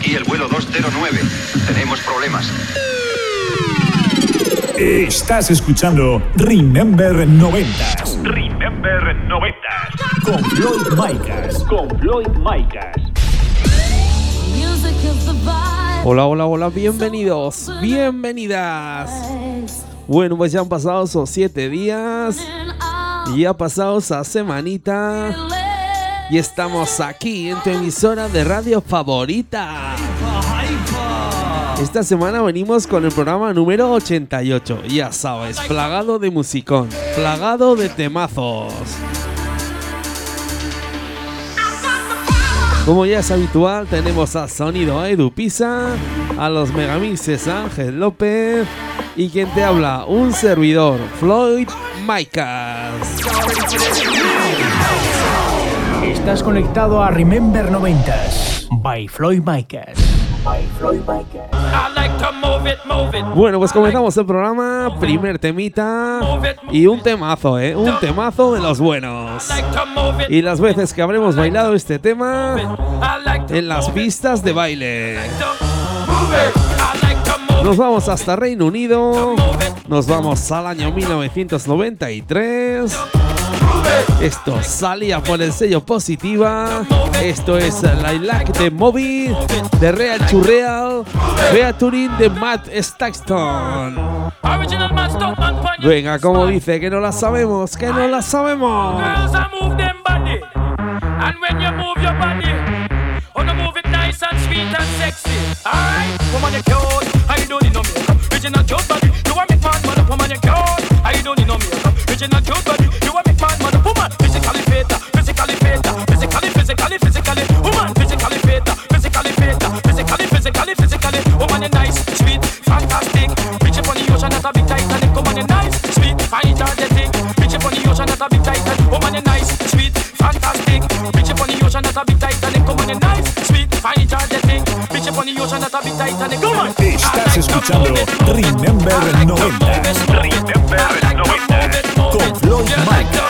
Aquí el vuelo 209. Tenemos problemas. Estás escuchando Remember 90 Remember 90. con Floyd Micas. Con Floyd Micas. Hola, hola, hola, bienvenidos, bienvenidas. Bueno, pues ya han pasado esos siete días y ha pasado esa semanita y estamos aquí en tu emisora de radio favorita. Esta semana venimos con el programa número 88, ya sabes, plagado de musicón, plagado de temazos. Como ya es habitual, tenemos a Sonido Edu Pisa, a los megamixes Ángel López y quien te habla, un servidor, Floyd Micas. Estás conectado a Remember 90s by Floyd Micas. Bueno, pues comenzamos el programa, primer temita y un temazo, ¿eh? Un temazo de los buenos. Y las veces que habremos bailado este tema en las pistas de baile. Nos vamos hasta Reino Unido, nos vamos al año 1993. Esto salía por el sello Positiva. Esto es Lilac de Moby, de Real to Real, featuring de Matt Staxton. Venga, como dice, que no la sabemos, que no la sabemos. Original cute body. You want me man, man, woman, you cute. I don't need no makeup. Original cute body. You want me fantastic. Bitch up on the ocean, that's a big Titanic. Woman, you nice, sweet, fine. Bitch up on the ocean, that's a big Titanic. Woman, Estás escuchando Remember 90 Remember 90. con Floyd.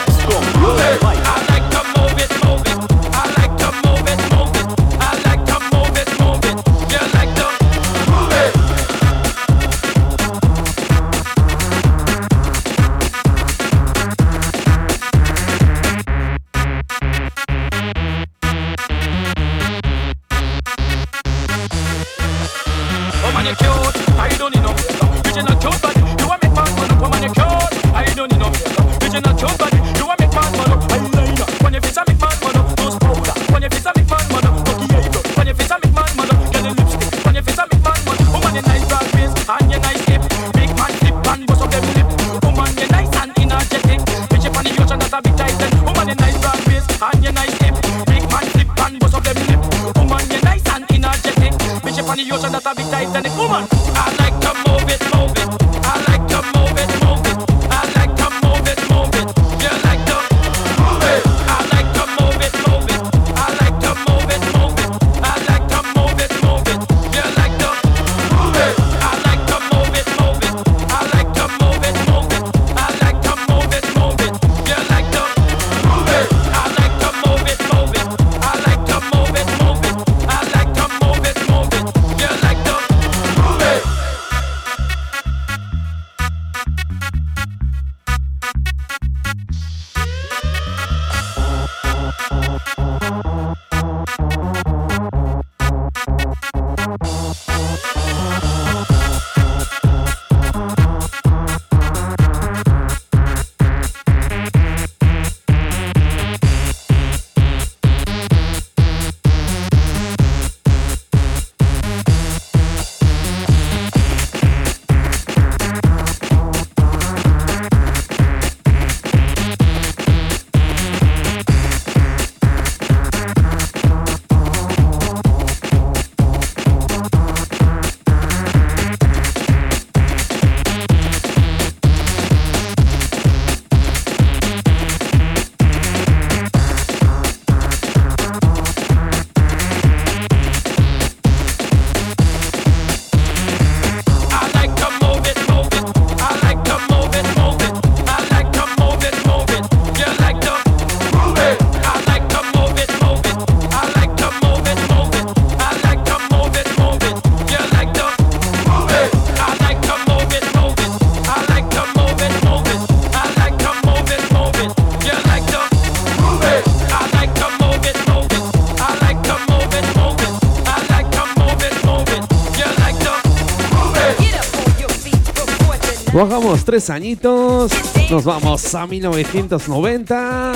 Bajamos tres añitos, nos vamos a 1990,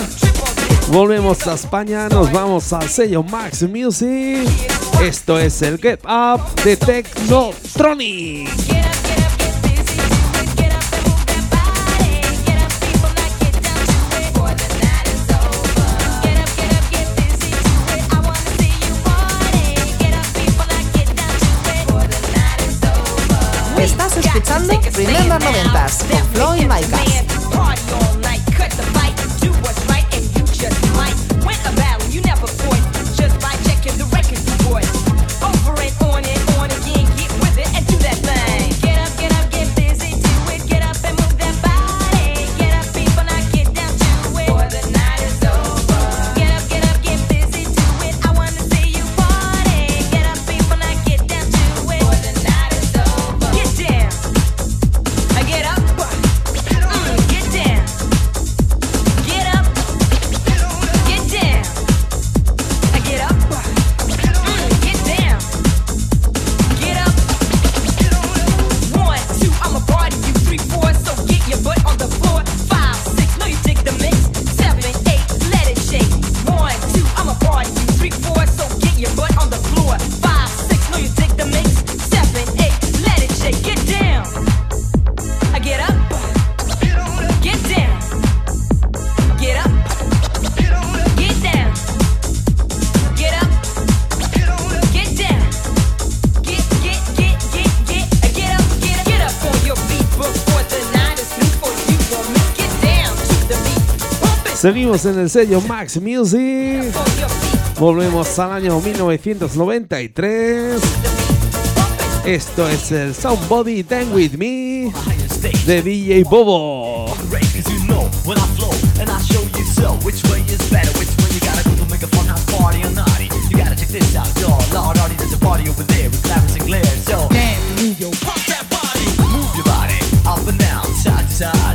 volvemos a España, nos vamos al sello Max Music. Esto es el Get Up de Technotronic. podcast. Seguimos en el sello Max Music. Volvemos al año 1993. Esto es el Somebody Dance With Me de DJ Bobo. Up and down, side to side.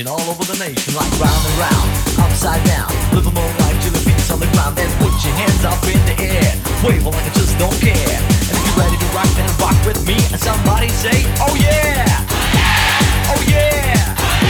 sensation all over the nation Like round and round, upside down Live a more life to the beats on the ground Then put your hands up in the air Wave like I just don't care And if you're ready to rock, then rock with me And somebody say, oh yeah! Oh yeah! Oh yeah!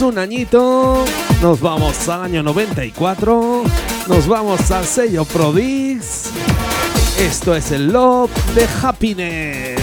Un añito, nos vamos al año 94, nos vamos al sello Prodix. Esto es el Love de Happiness.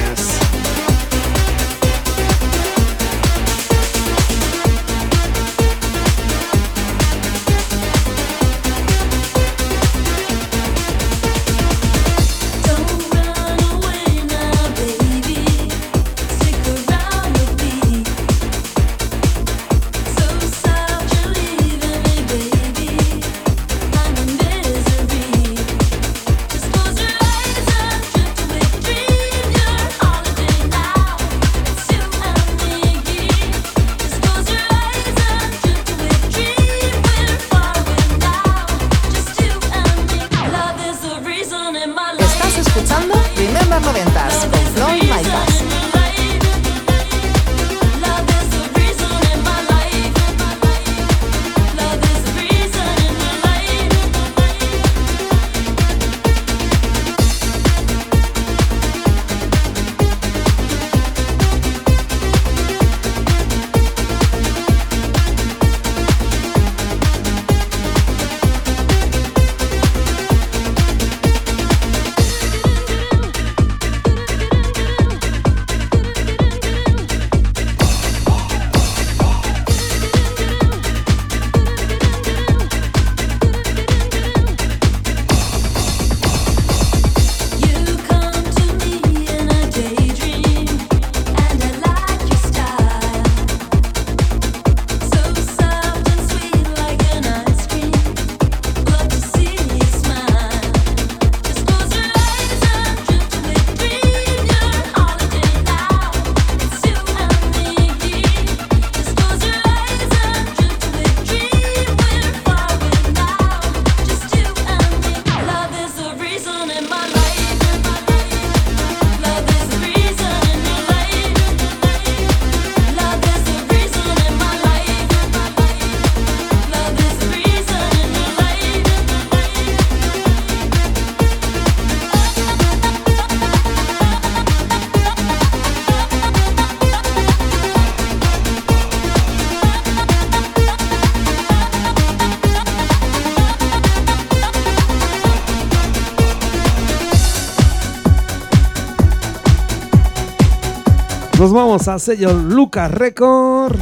Nos vamos al sello Lucas Record.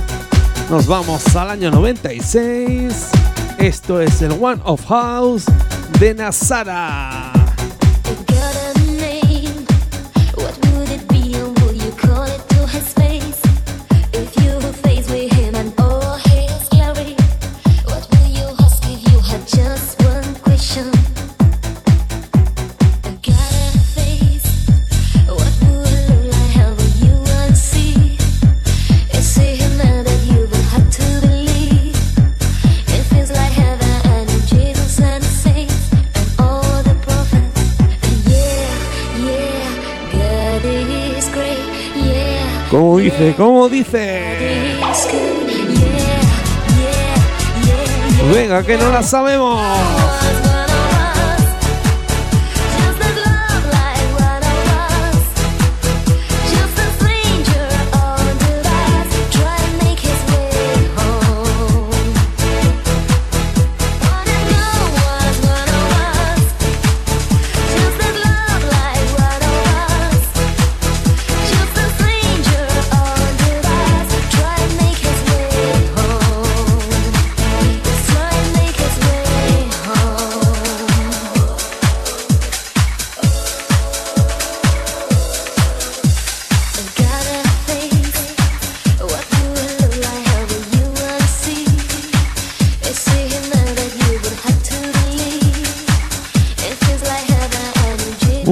Nos vamos al año 96. Esto es el One of House de Nazara. ¿Cómo dice? ¿Cómo dice? Venga, que no la sabemos.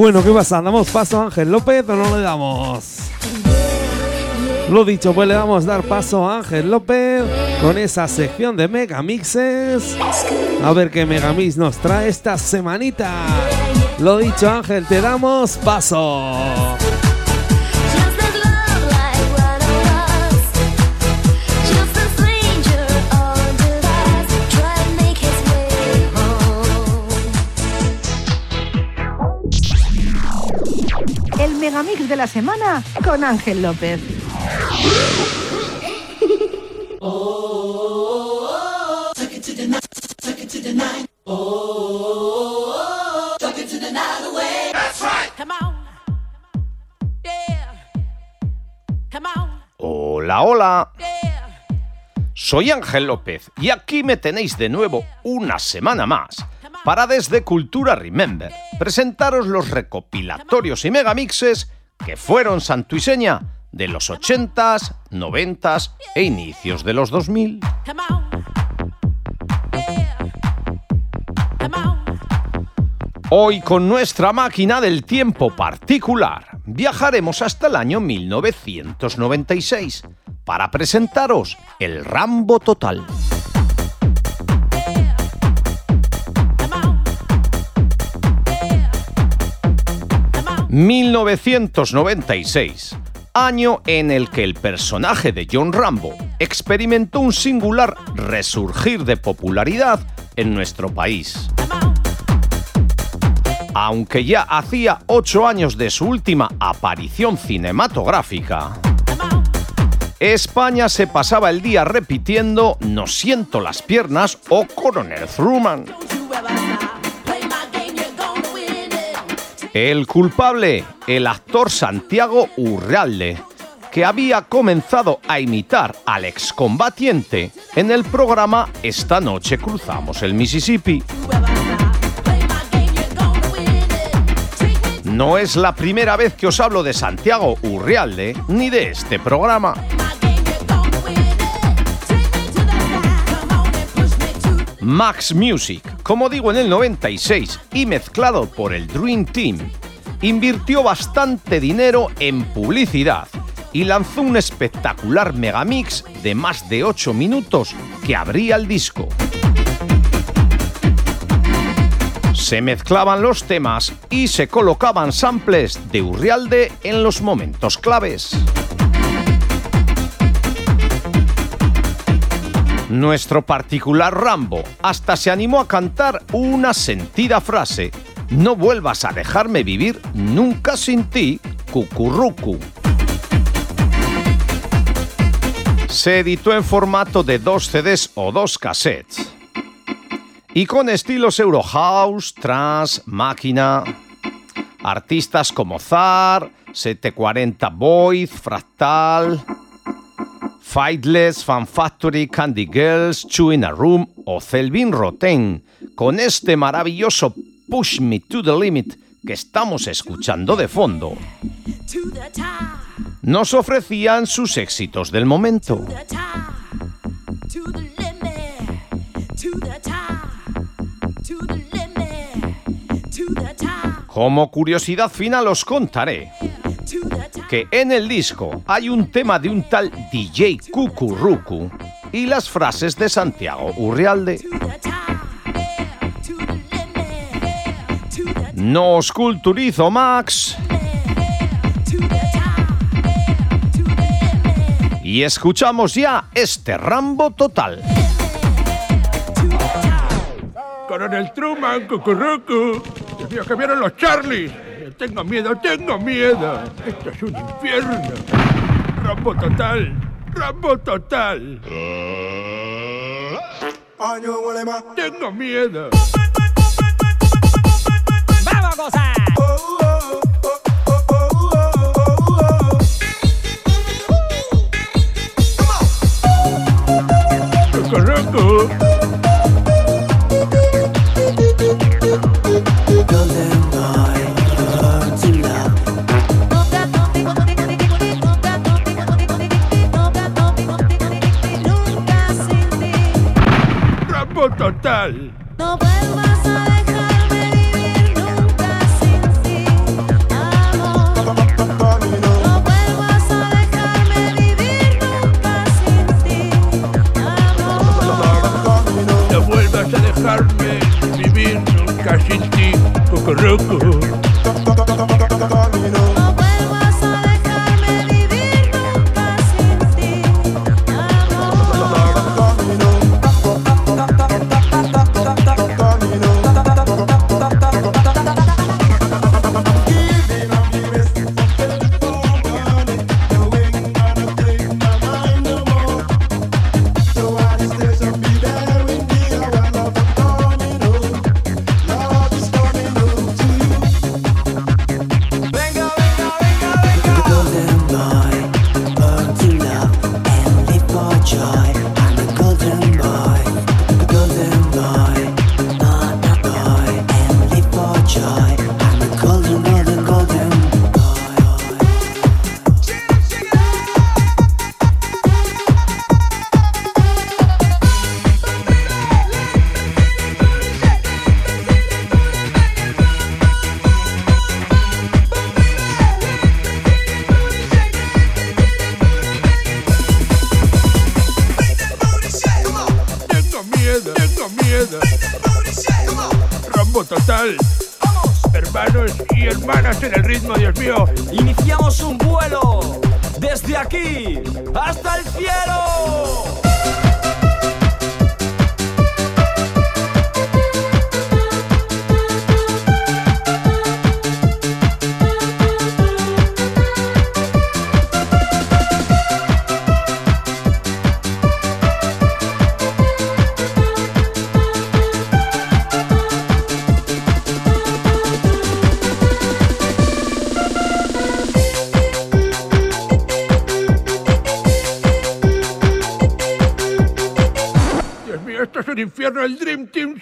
Bueno, ¿qué pasa? ¿Damos paso a Ángel López o no le damos? Lo dicho, pues le damos dar paso a Ángel López con esa sección de Megamixes. A ver qué Megamix nos trae esta semanita. Lo dicho, Ángel, te damos paso. De la semana con Ángel López. Hola, hola. Soy Ángel López y aquí me tenéis de nuevo una semana más para desde Cultura Remember presentaros los recopilatorios y megamixes que fueron santuiseña de los 80s, 90s e inicios de los 2000. Hoy con nuestra máquina del tiempo particular viajaremos hasta el año 1996 para presentaros el Rambo Total. 1996, año en el que el personaje de John Rambo experimentó un singular resurgir de popularidad en nuestro país. Aunque ya hacía ocho años de su última aparición cinematográfica, España se pasaba el día repitiendo No siento las piernas o Coronel Truman. El culpable, el actor Santiago Urralde, que había comenzado a imitar al excombatiente en el programa Esta noche cruzamos el Mississippi. No es la primera vez que os hablo de Santiago Urrialde ni de este programa. Max Music, como digo en el 96 y mezclado por el Dream Team, invirtió bastante dinero en publicidad y lanzó un espectacular megamix de más de 8 minutos que abría el disco. Se mezclaban los temas y se colocaban samples de Urrialde en los momentos claves. Nuestro particular Rambo hasta se animó a cantar una sentida frase, no vuelvas a dejarme vivir nunca sin ti, cucurrucu. Se editó en formato de dos CDs o dos cassettes. Y con estilos Eurohouse, Trans, Máquina, artistas como Zar, 740 Void, Fractal, Fightless, Fan Factory, Candy Girls, Chew in a Room o Celvin Roten, con este maravilloso Push Me to the Limit que estamos escuchando de fondo. Nos ofrecían sus éxitos del momento. Como curiosidad final os contaré que en el disco hay un tema de un tal DJ Cucurrucu y las frases de Santiago Urrialde. No os culturizo, Max. Y escuchamos ya este Rambo total. Coronel Truman, cucurrucu. Dios mío, que vieron los Charlies. Tengo miedo, tengo miedo. Esto es un infierno. Rambo total. Rambo total. Tengo miedo. ¡Vamos a gozar! Cucurrucu. Total. No vuelvas a dejarme vivir nunca sin ti, amor. No vuelvas a dejarme vivir nunca sin ti, amor. No vuelvas a dejarme vivir nunca sin ti, cucurrucu.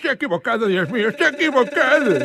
Ha equivocado, Dios mío, ha equivocado.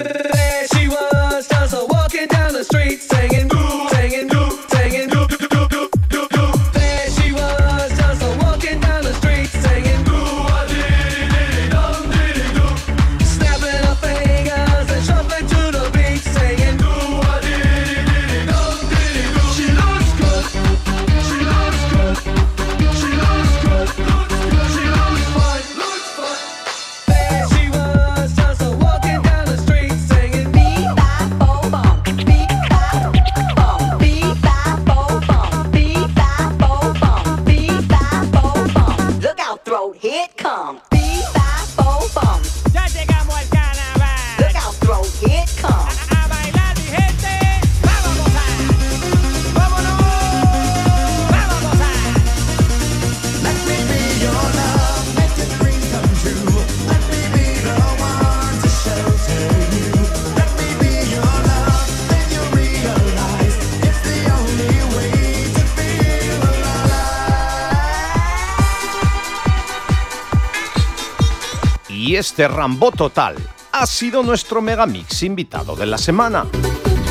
Este Rambo Total ha sido nuestro Megamix invitado de la semana.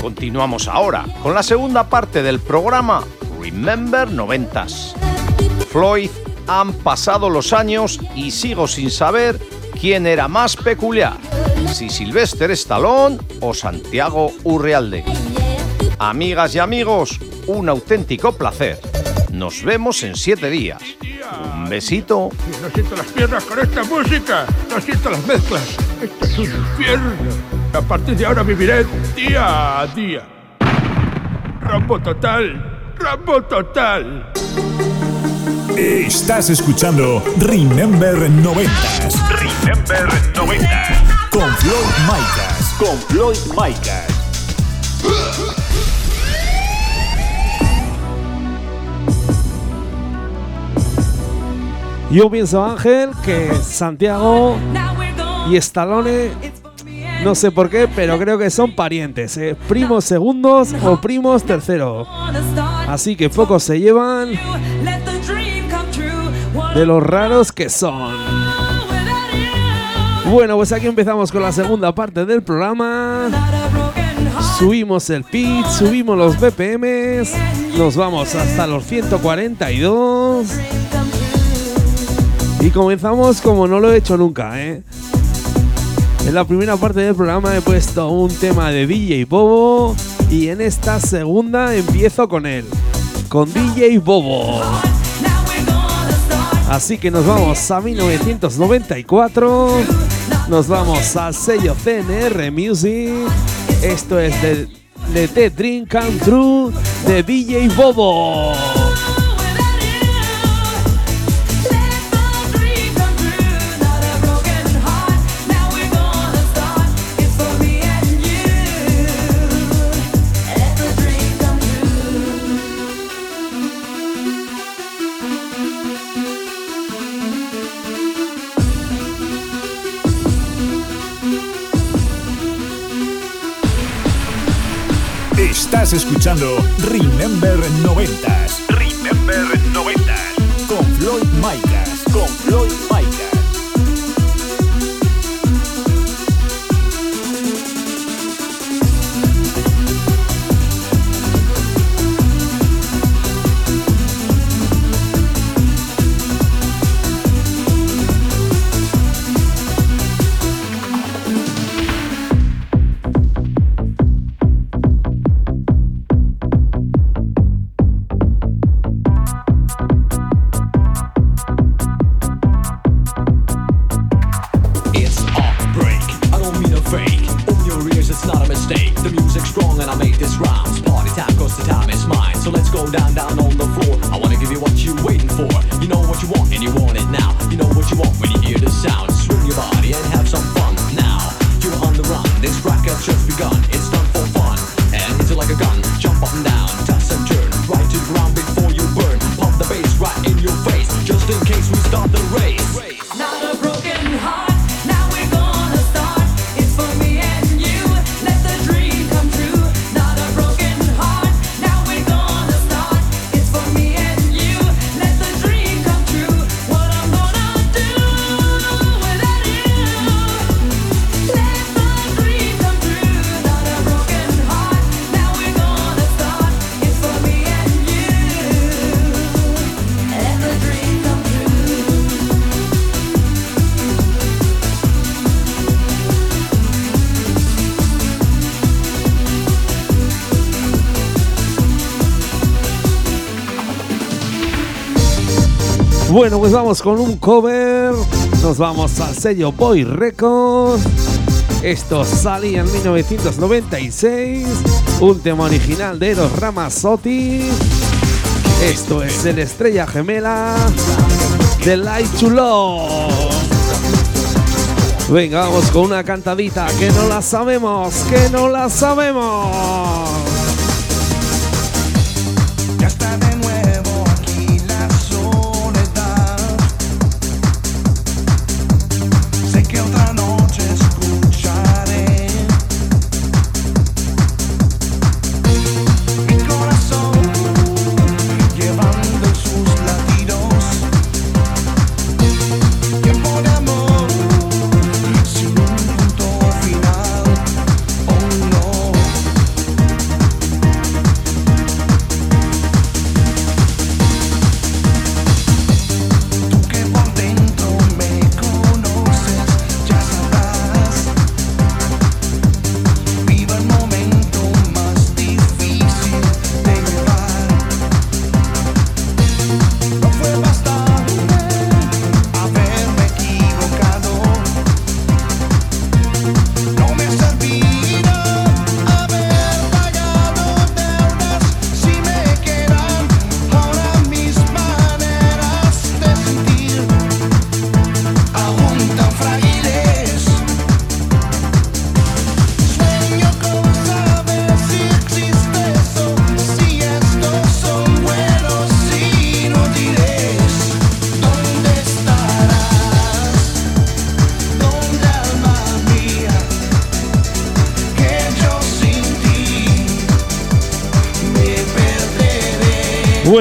Continuamos ahora con la segunda parte del programa Remember Noventas. Floyd han pasado los años y sigo sin saber quién era más peculiar, si Sylvester Stallone o Santiago Urrealde. Amigas y amigos, un auténtico placer. Nos vemos en siete días. Un besito. No siento las piernas con esta música. No siento las mezclas. Esto es un infierno. A partir de ahora viviré día a día. Rambo total. Rambo total. Estás escuchando Remember 90s. Remember 90. Con Floyd Micas. Con Floyd Micas. Yo pienso, Ángel, que Santiago y Stallone, no sé por qué, pero creo que son parientes, ¿eh? primos segundos o primos terceros. Así que pocos se llevan de los raros que son. Bueno, pues aquí empezamos con la segunda parte del programa. Subimos el pitch, subimos los BPMs, nos vamos hasta los 142. Y comenzamos como no lo he hecho nunca, ¿eh? En la primera parte del programa he puesto un tema de DJ Bobo y en esta segunda empiezo con él, con DJ Bobo. Así que nos vamos a 1994, nos vamos al sello CNR Music, esto es de, de The Dream Come True de DJ Bobo. Estás escuchando Remember 90s. Remember Bueno, pues vamos con un cover. Nos vamos al sello Boy Records. Esto salía en 1996. Un tema original de los Ramazotti. Esto es el estrella gemela de Light to Love. Venga, vamos con una cantadita que no la sabemos, que no la sabemos.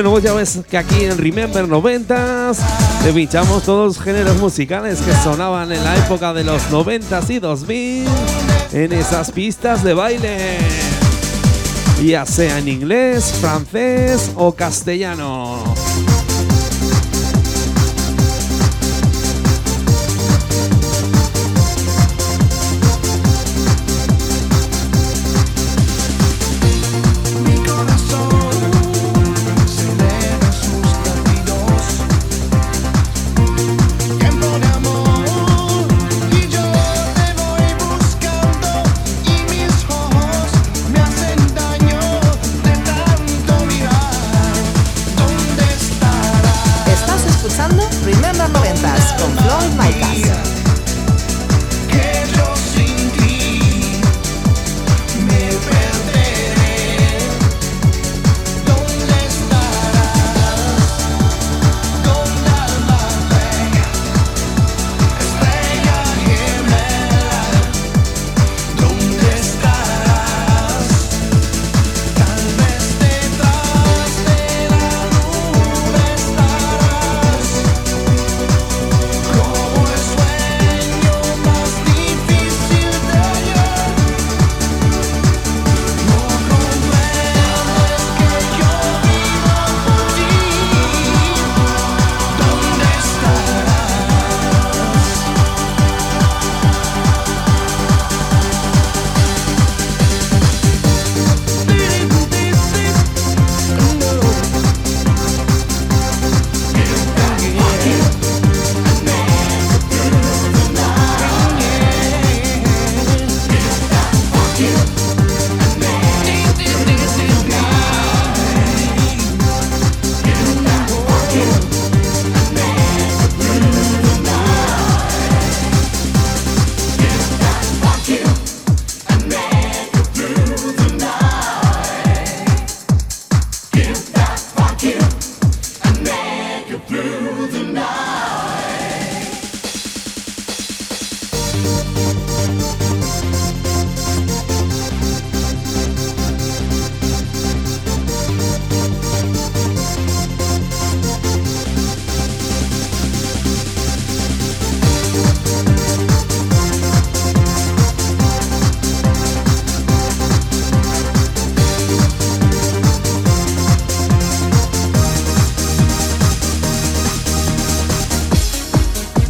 bueno, ya ves que aquí en Remember 90s te pinchamos todos los géneros musicales que sonaban en la época de los 90 y 2000 en esas pistas de baile. Ya sea en inglés, francés o castellano.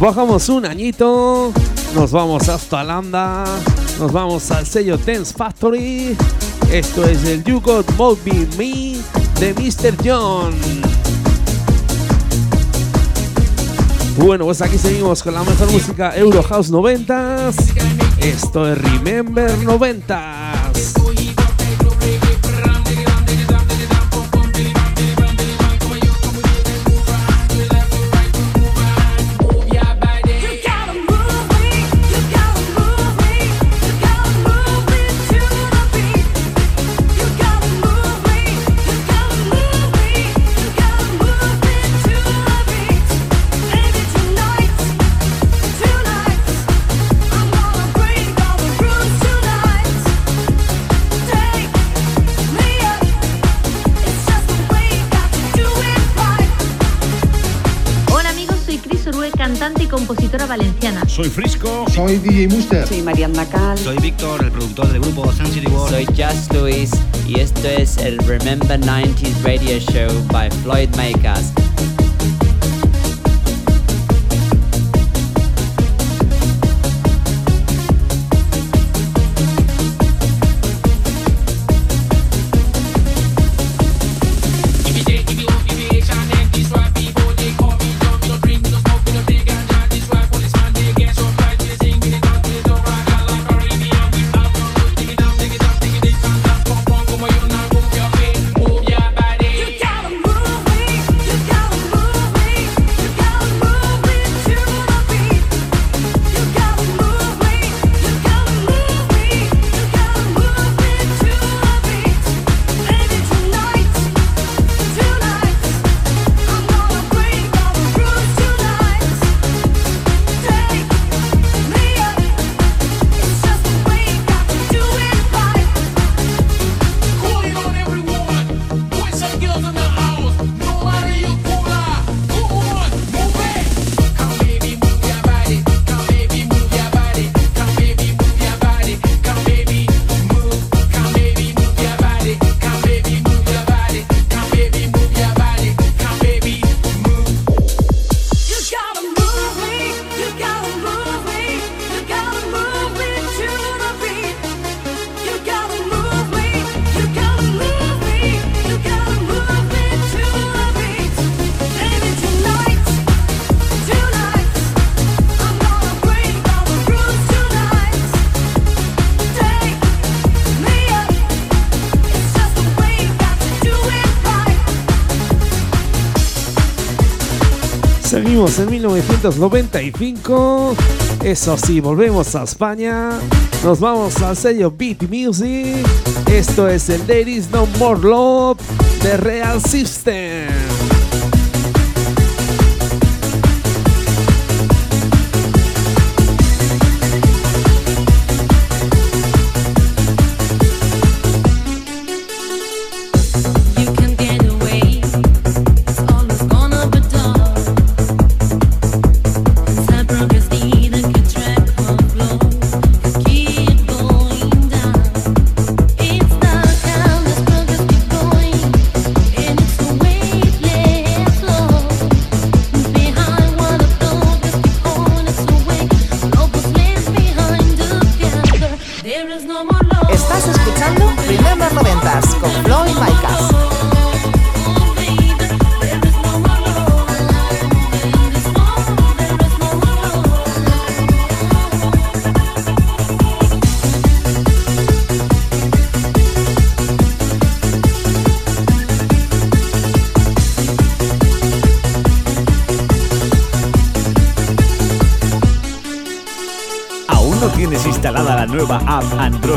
Bajamos un añito, nos vamos hasta Holanda, nos vamos al sello Dance Factory. Esto es el You Got Moby Me de Mr. John. Bueno, pues aquí seguimos con la mejor música Euro House 90s. Esto es Remember 90s. Compositora valenciana. Soy Frisco. Soy DJ Muster. Soy Mariana Cal. Soy Víctor, el productor del grupo Sun City World. Soy Just Luis y esto es el Remember 90s Radio Show by Floyd Makers. Seguimos en 1995. Eso sí, volvemos a España. Nos vamos al sello Beat Music. Esto es el Is No More Love de Real System.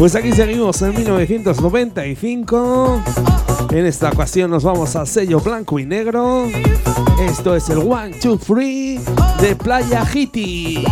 Pues aquí seguimos en 1995. En esta ocasión nos vamos al sello blanco y negro. Esto es el One, Two, Three de Playa Hiti.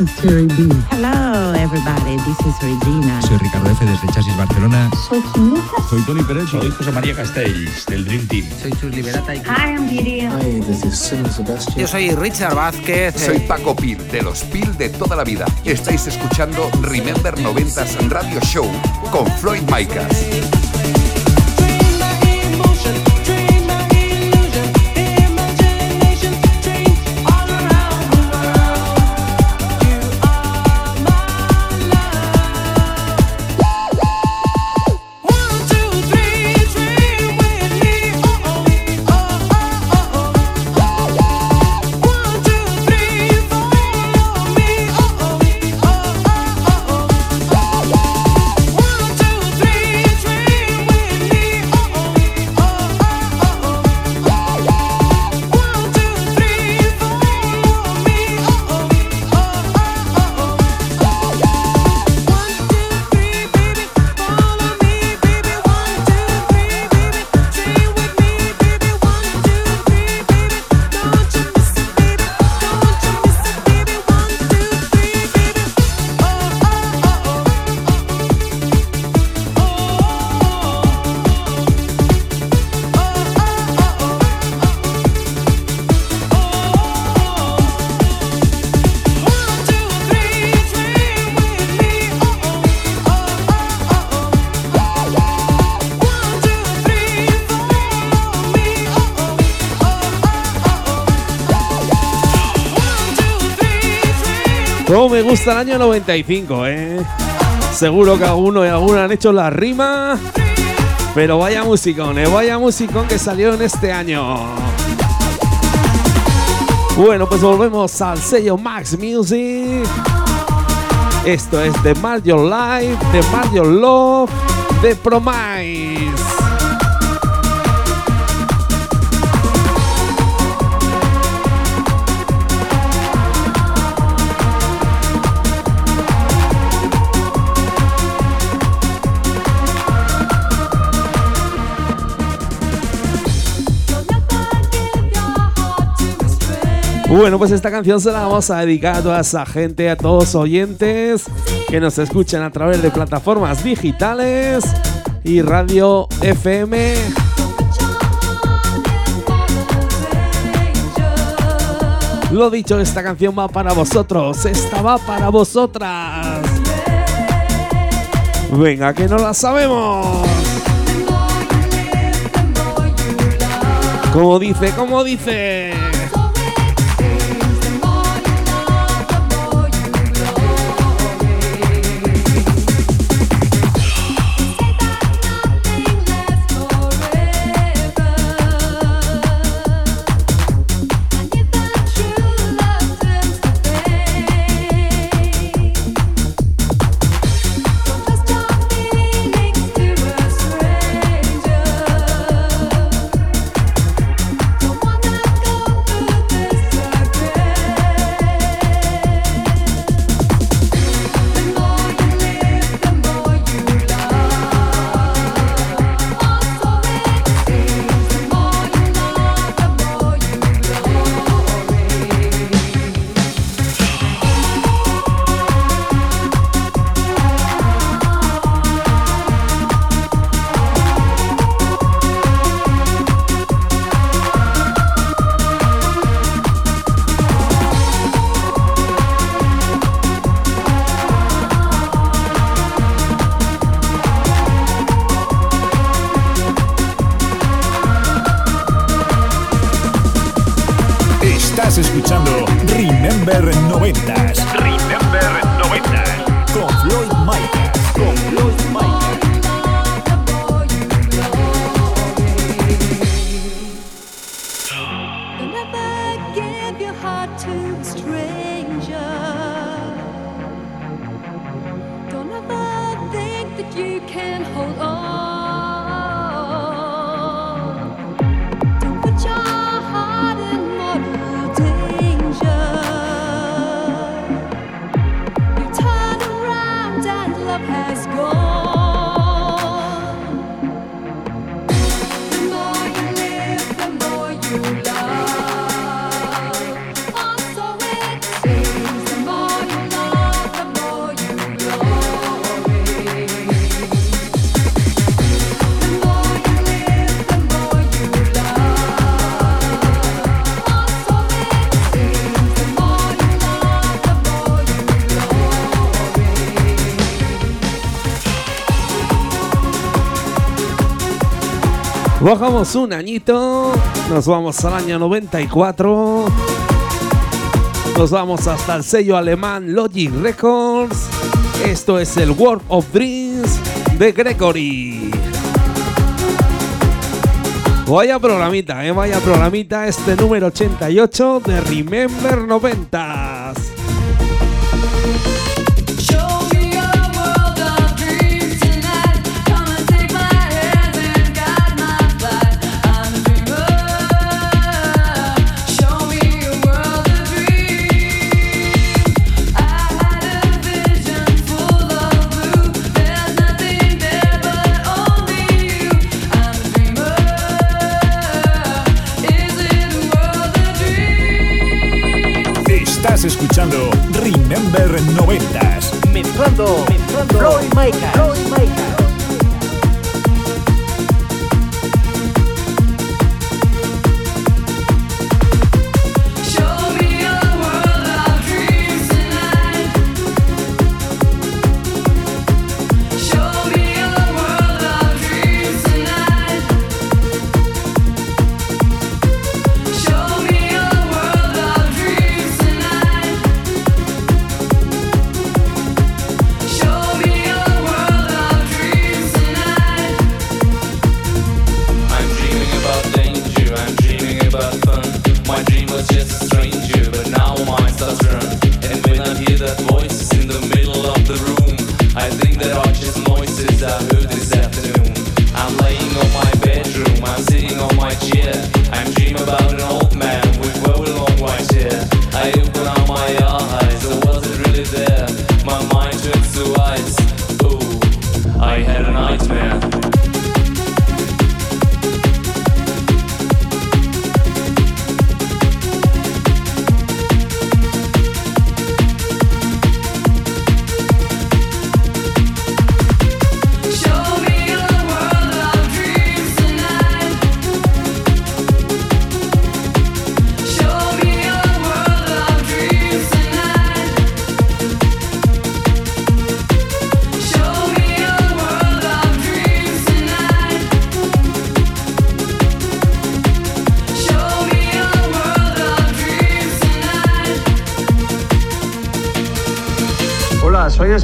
This is Terry B. Hello everybody, this is Regina. Soy Ricardo F. desde Chasis Barcelona. Soy Chimita. Soy Tony Pérez. Soy José María Castells, del Dream Team. Soy Chus Liberata. Hi, I'm Gideon. Yo soy Richard Vázquez. Soy Paco Pil, de los Pil de toda la vida. Estáis escuchando Remember 90s Radio Show con Floyd Micas. Me gusta el año 95, ¿eh? Seguro que alguno y alguna han hecho la rima. Pero vaya musicón, ¿eh? Vaya musicón que salió en este año. Bueno, pues volvemos al sello Max Music. Esto es The Mark Your Life, The Mark Your Love, The Promise. Bueno, pues esta canción se la vamos a dedicar a toda esa gente, a todos oyentes que nos escuchan a través de plataformas digitales y radio FM. Lo dicho, esta canción va para vosotros, esta va para vosotras. Venga, que no la sabemos. Como dice, como dice. Bajamos un añito, nos vamos al año 94. Nos vamos hasta el sello alemán Logic Records. Esto es el World of Dreams de Gregory. Vaya programita, eh, vaya programita este número 88 de Remember 90s. 90s. Mezclando, mezclando Micas. Floyd Micas. I think there are just noises I heard this afternoon. I'm laying on my bedroom, I'm sitting on my chair. I'm dreaming about an old man with very long white hair. I open up my eyes, I wasn't really there. My mind turns to ice. Ooh, I had a nightmare.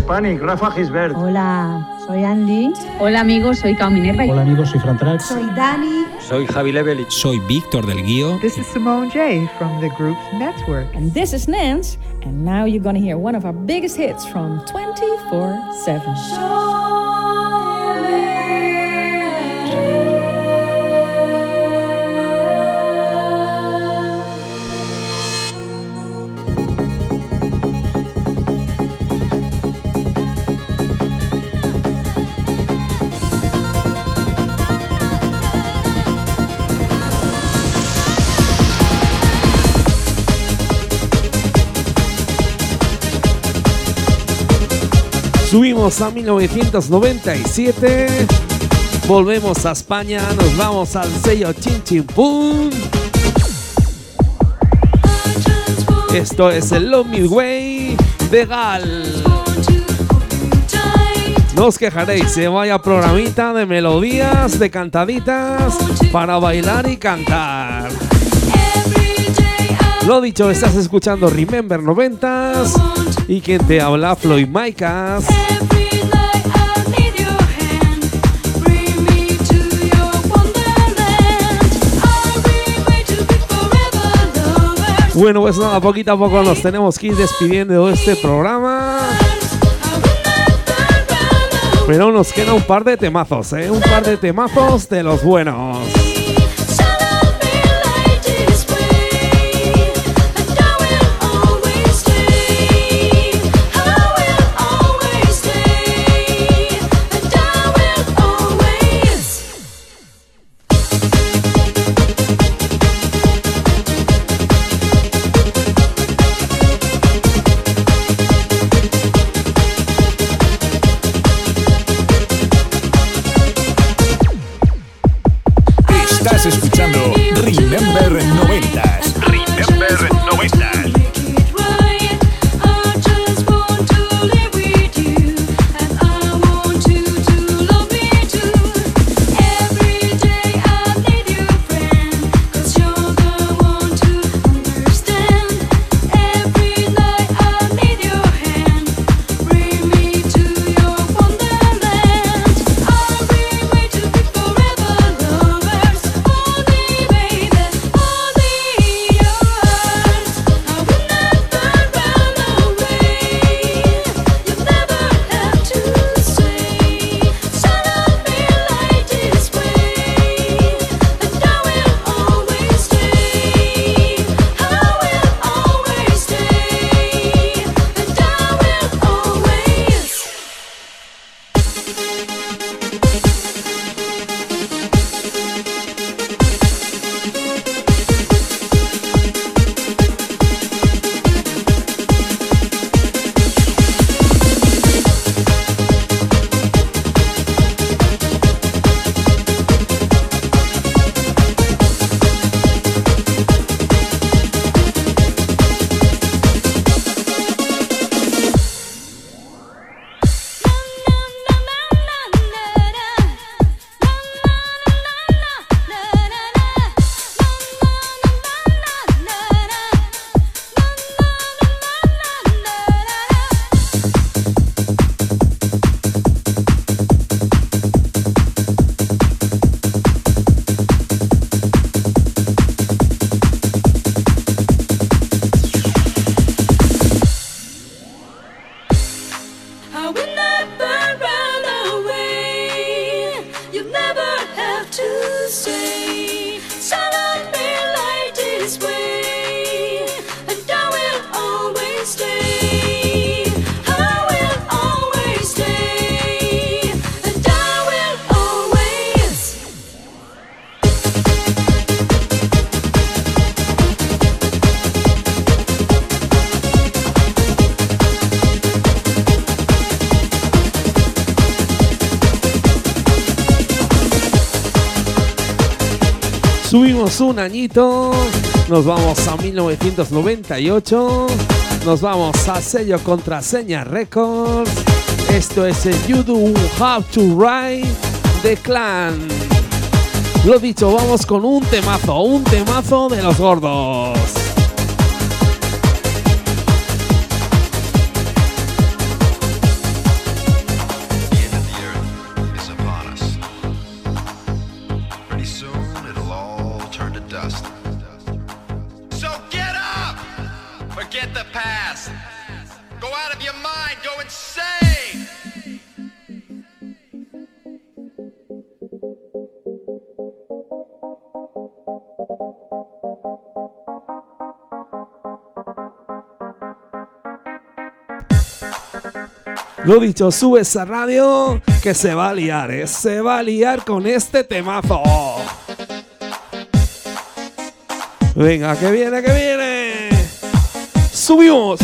Hispanic, Rafa Gisbert. Hola, soy Andy. Hola amigos, soy Cao Minerva. Hola amigos, soy Fran Trax. Soy Dani. Soy Javi Levelich. Soy Víctor del Guío. This is Simone J from the group Network. And this is Nance, and now you're gonna hear one of our biggest hits from 24 Subimos a 1997. Volvemos a España. Nos vamos al sello Chin Chin Pum. Esto es el Love Me Way de Gal. No os quejaréis, se vaya programita de melodías, de cantaditas para bailar y cantar. Lo dicho, estás escuchando Remember 90s y quien te habla Floyd Micas. Bueno, pues nada, poquito a poco nos tenemos que ir despidiendo de este programa. Pero nos queda un par de temazos, ¿eh? Un par de temazos de los buenos. Un añito, nos vamos a 1998, nos vamos a sello contraseña Records. Esto es el You Do Have to Ride de Clan. Lo dicho, vamos con un temazo, un temazo de los gordos. Lo dicho, sube esa radio que se va a liar, ¿eh? Se va a liar con este temazo. Venga, que viene, que viene. Subimos.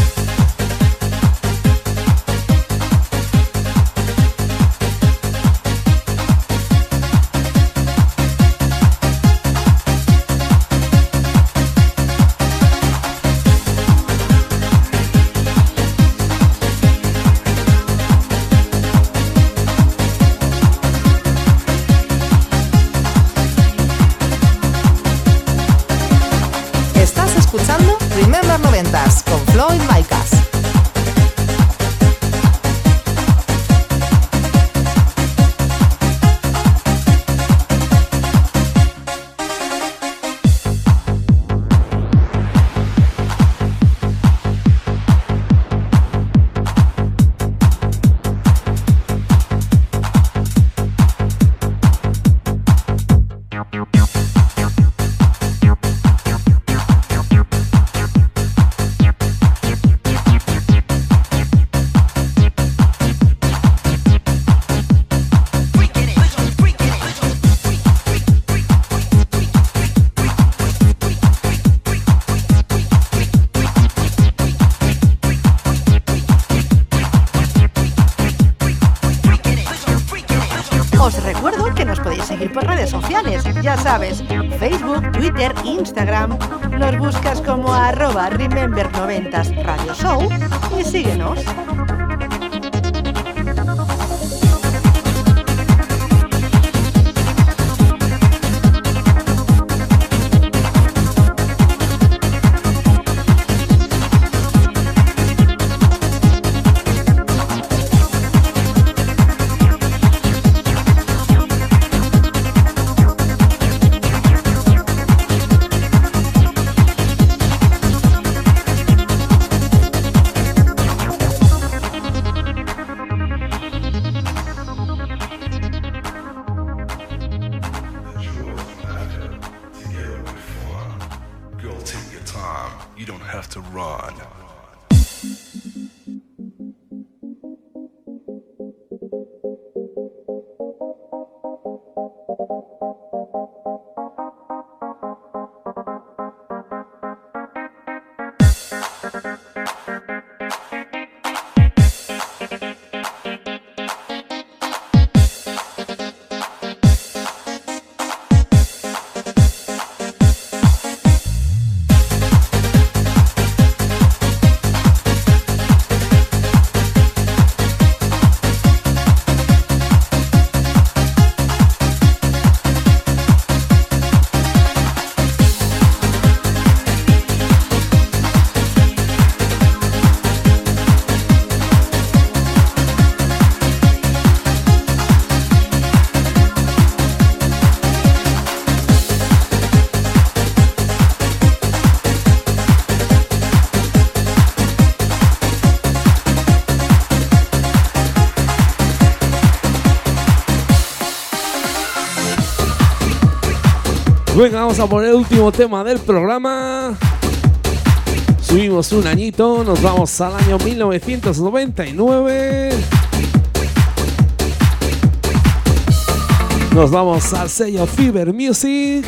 Arroba Remember90s Radio Show y síguenos. Venga, vamos a poner el último tema del programa. Subimos un añito, nos vamos al año 1999. Nos vamos al sello Fever Music.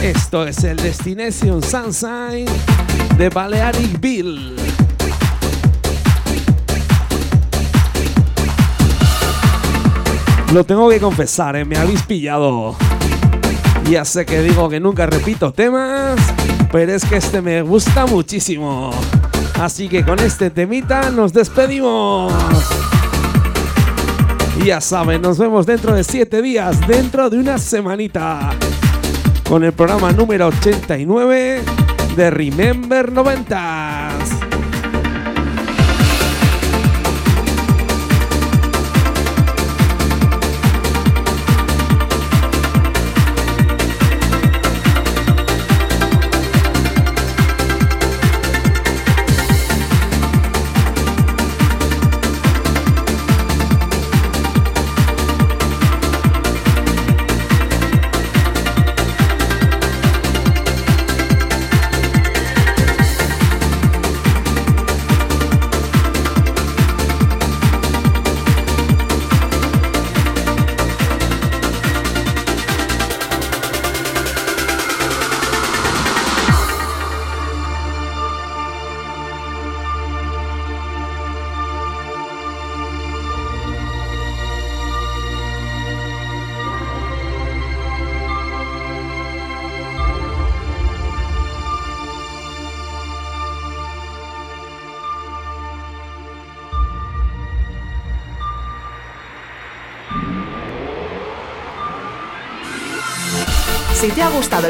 Esto es el Destination Sunshine de Balearic Bill. Lo tengo que confesar, ¿eh? me habéis pillado. Ya sé que digo que nunca repito temas, pero es que este me gusta muchísimo. Así que con este temita nos despedimos. Ya saben, nos vemos dentro de 7 días, dentro de una semanita, con el programa número 89 de Remember 90s.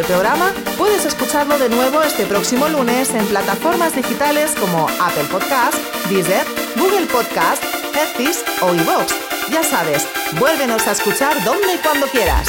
Te ha gustado el programa, puedes escucharlo de nuevo este próximo lunes en plataformas digitales como Apple Podcast, Deezer, Google Podcast, Hertis o iVoox. Ya sabes, vuélvenos a escuchar donde y cuando quieras.